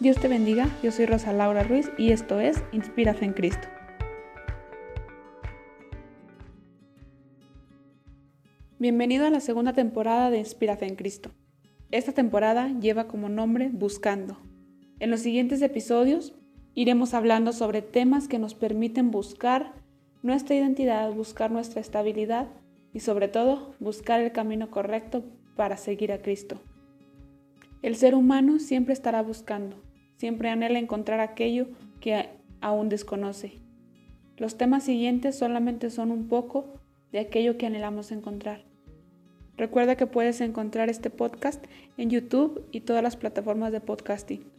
Dios te bendiga, yo soy Rosa Laura Ruiz y esto es Inspira Fe en Cristo. Bienvenido a la segunda temporada de Inspira Fe en Cristo. Esta temporada lleva como nombre Buscando. En los siguientes episodios iremos hablando sobre temas que nos permiten buscar nuestra identidad, buscar nuestra estabilidad y sobre todo buscar el camino correcto para seguir a Cristo. El ser humano siempre estará buscando, siempre anhela encontrar aquello que aún desconoce. Los temas siguientes solamente son un poco de aquello que anhelamos encontrar. Recuerda que puedes encontrar este podcast en YouTube y todas las plataformas de podcasting.